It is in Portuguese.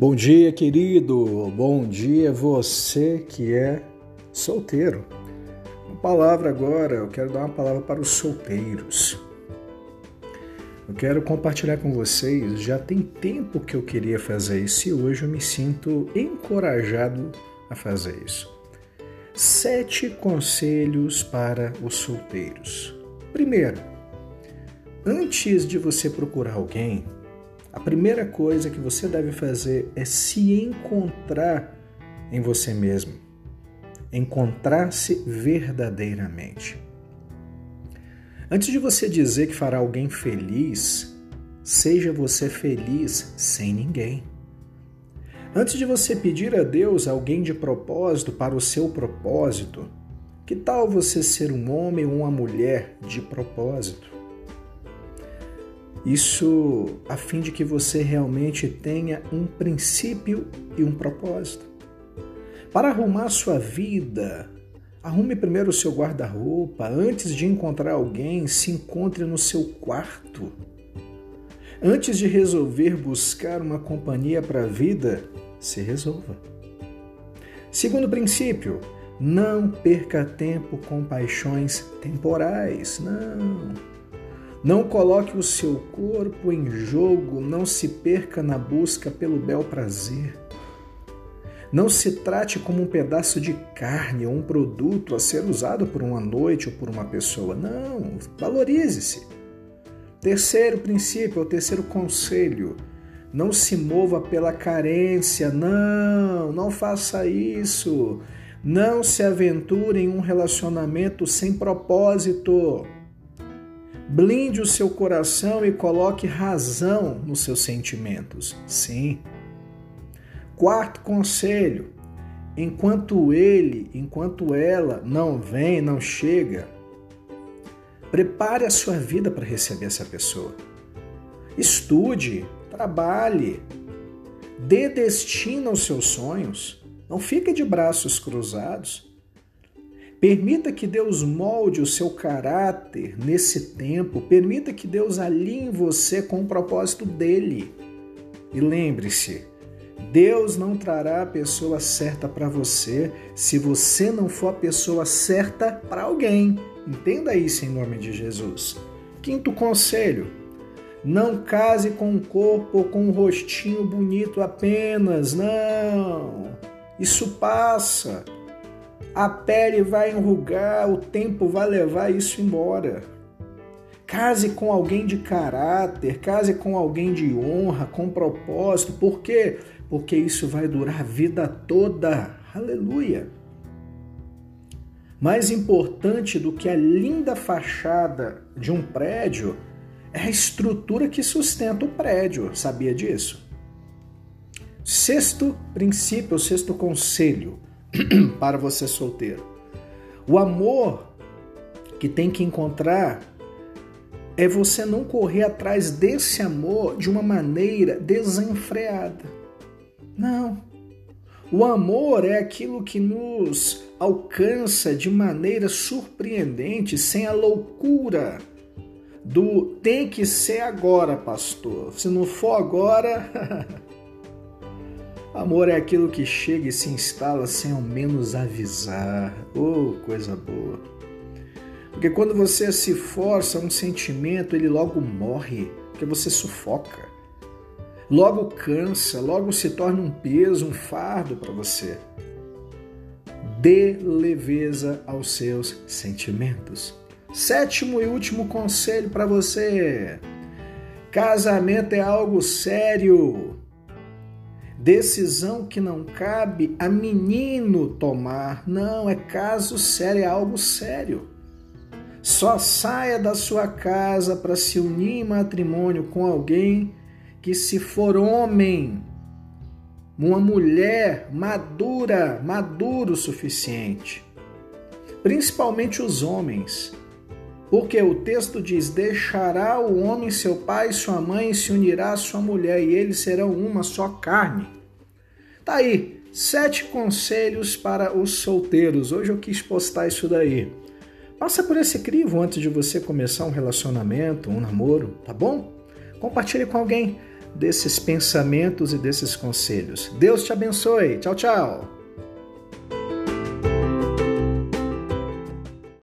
Bom dia, querido. Bom dia, você que é solteiro. Uma palavra agora, eu quero dar uma palavra para os solteiros. Eu quero compartilhar com vocês, já tem tempo que eu queria fazer isso e hoje eu me sinto encorajado a fazer isso. Sete conselhos para os solteiros. Primeiro, antes de você procurar alguém, a primeira coisa que você deve fazer é se encontrar em você mesmo. Encontrar-se verdadeiramente. Antes de você dizer que fará alguém feliz, seja você feliz sem ninguém. Antes de você pedir a Deus alguém de propósito para o seu propósito, que tal você ser um homem ou uma mulher de propósito? Isso a fim de que você realmente tenha um princípio e um propósito. Para arrumar sua vida, arrume primeiro o seu guarda-roupa. Antes de encontrar alguém, se encontre no seu quarto. Antes de resolver buscar uma companhia para a vida, se resolva. Segundo princípio, não perca tempo com paixões temporais. Não. Não coloque o seu corpo em jogo, não se perca na busca pelo bel prazer. Não se trate como um pedaço de carne ou um produto a ser usado por uma noite ou por uma pessoa. Não, valorize-se. Terceiro princípio, o terceiro conselho: não se mova pela carência. Não, não faça isso. Não se aventure em um relacionamento sem propósito. Blinde o seu coração e coloque razão nos seus sentimentos. Sim. Quarto conselho: enquanto ele, enquanto ela não vem, não chega, prepare a sua vida para receber essa pessoa. Estude, trabalhe, dê destino aos seus sonhos. Não fique de braços cruzados. Permita que Deus molde o seu caráter nesse tempo. Permita que Deus alinhe você com o propósito dele. E lembre-se, Deus não trará a pessoa certa para você se você não for a pessoa certa para alguém. Entenda isso em nome de Jesus. Quinto conselho: não case com um corpo ou com um rostinho bonito apenas. Não. Isso passa. A pele vai enrugar, o tempo vai levar isso embora. Case com alguém de caráter, case com alguém de honra, com propósito. Por quê? Porque isso vai durar a vida toda. Aleluia! Mais importante do que a linda fachada de um prédio é a estrutura que sustenta o prédio. Sabia disso? Sexto princípio, sexto conselho para você solteiro. O amor que tem que encontrar é você não correr atrás desse amor de uma maneira desenfreada. Não. O amor é aquilo que nos alcança de maneira surpreendente, sem a loucura do tem que ser agora, pastor. Se não for agora, Amor é aquilo que chega e se instala sem ao menos avisar. Oh, coisa boa. Porque quando você se força a um sentimento, ele logo morre, porque você sufoca. Logo cansa, logo se torna um peso, um fardo para você. Dê leveza aos seus sentimentos. Sétimo e último conselho para você: casamento é algo sério. Decisão que não cabe a menino tomar. Não, é caso sério, é algo sério. Só saia da sua casa para se unir em matrimônio com alguém que, se for homem, uma mulher madura, maduro o suficiente. Principalmente os homens. Porque o texto diz: Deixará o homem seu pai e sua mãe, e se unirá à sua mulher, e eles serão uma só carne. Tá aí, sete conselhos para os solteiros. Hoje eu quis postar isso daí. Passa por esse crivo antes de você começar um relacionamento, um namoro, tá bom? Compartilhe com alguém. desses pensamentos e desses conselhos. Deus te abençoe. Tchau, tchau.